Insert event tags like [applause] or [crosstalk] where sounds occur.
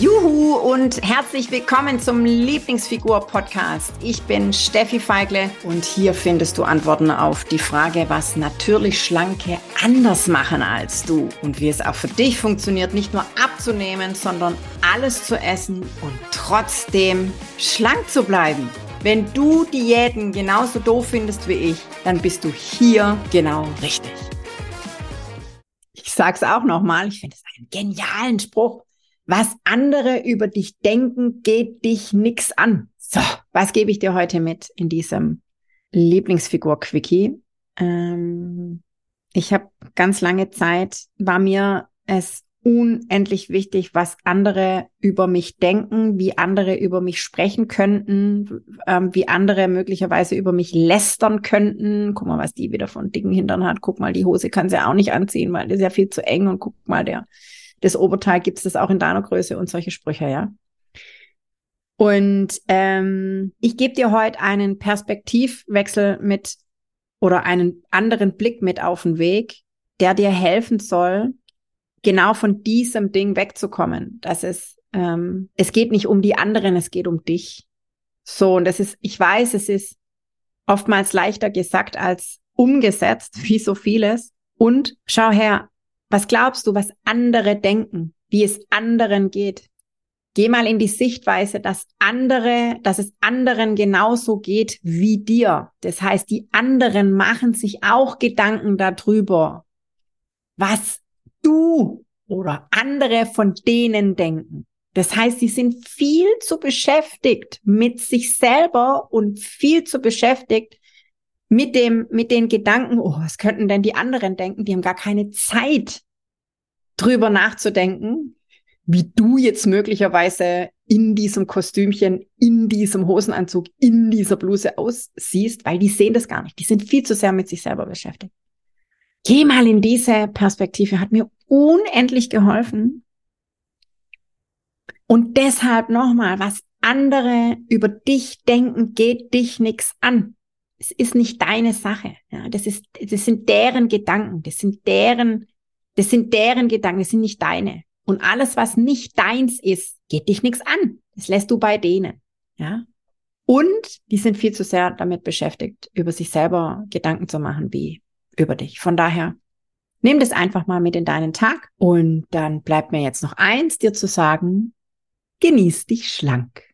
Juhu und herzlich willkommen zum Lieblingsfigur-Podcast. Ich bin Steffi Feigle und hier findest du Antworten auf die Frage, was natürlich Schlanke anders machen als du und wie es auch für dich funktioniert, nicht nur abzunehmen, sondern alles zu essen und trotzdem schlank zu bleiben. Wenn du Diäten genauso doof findest wie ich, dann bist du hier genau richtig. Ich sag's auch nochmal, ich finde es einen genialen Spruch. Was andere über dich denken, geht dich nix an. So, was gebe ich dir heute mit in diesem Lieblingsfigur-Quickie? Ähm, ich habe ganz lange Zeit, war mir es unendlich wichtig, was andere über mich denken, wie andere über mich sprechen könnten, ähm, wie andere möglicherweise über mich lästern könnten. Guck mal, was die wieder von dicken Hintern hat. Guck mal, die Hose kann sie auch nicht anziehen, weil die ist ja viel zu eng. Und guck mal, der das Oberteil gibt es das auch in deiner Größe und solche Sprüche, ja. Und ähm, ich gebe dir heute einen Perspektivwechsel mit oder einen anderen Blick mit auf den Weg, der dir helfen soll, genau von diesem Ding wegzukommen. Dass es, ähm, es geht nicht um die anderen, es geht um dich. So, und das ist, ich weiß, es ist oftmals leichter gesagt als umgesetzt, [laughs] wie so vieles. Und schau her, was glaubst du, was andere denken, wie es anderen geht? Geh mal in die Sichtweise, dass andere, dass es anderen genauso geht wie dir. Das heißt, die anderen machen sich auch Gedanken darüber, was du oder andere von denen denken. Das heißt, sie sind viel zu beschäftigt mit sich selber und viel zu beschäftigt mit dem, mit den Gedanken, oh, was könnten denn die anderen denken? Die haben gar keine Zeit, drüber nachzudenken, wie du jetzt möglicherweise in diesem Kostümchen, in diesem Hosenanzug, in dieser Bluse aussiehst, weil die sehen das gar nicht. Die sind viel zu sehr mit sich selber beschäftigt. Geh mal in diese Perspektive, hat mir unendlich geholfen. Und deshalb nochmal, was andere über dich denken, geht dich nichts an. Es ist nicht deine Sache. Ja, das ist, das sind deren Gedanken, das sind deren, das sind deren Gedanken, das sind nicht deine. Und alles, was nicht deins ist, geht dich nichts an. Das lässt du bei denen. Ja. Und die sind viel zu sehr damit beschäftigt, über sich selber Gedanken zu machen, wie über dich. Von daher, nimm das einfach mal mit in deinen Tag. Und dann bleibt mir jetzt noch eins, dir zu sagen, genieß dich schlank.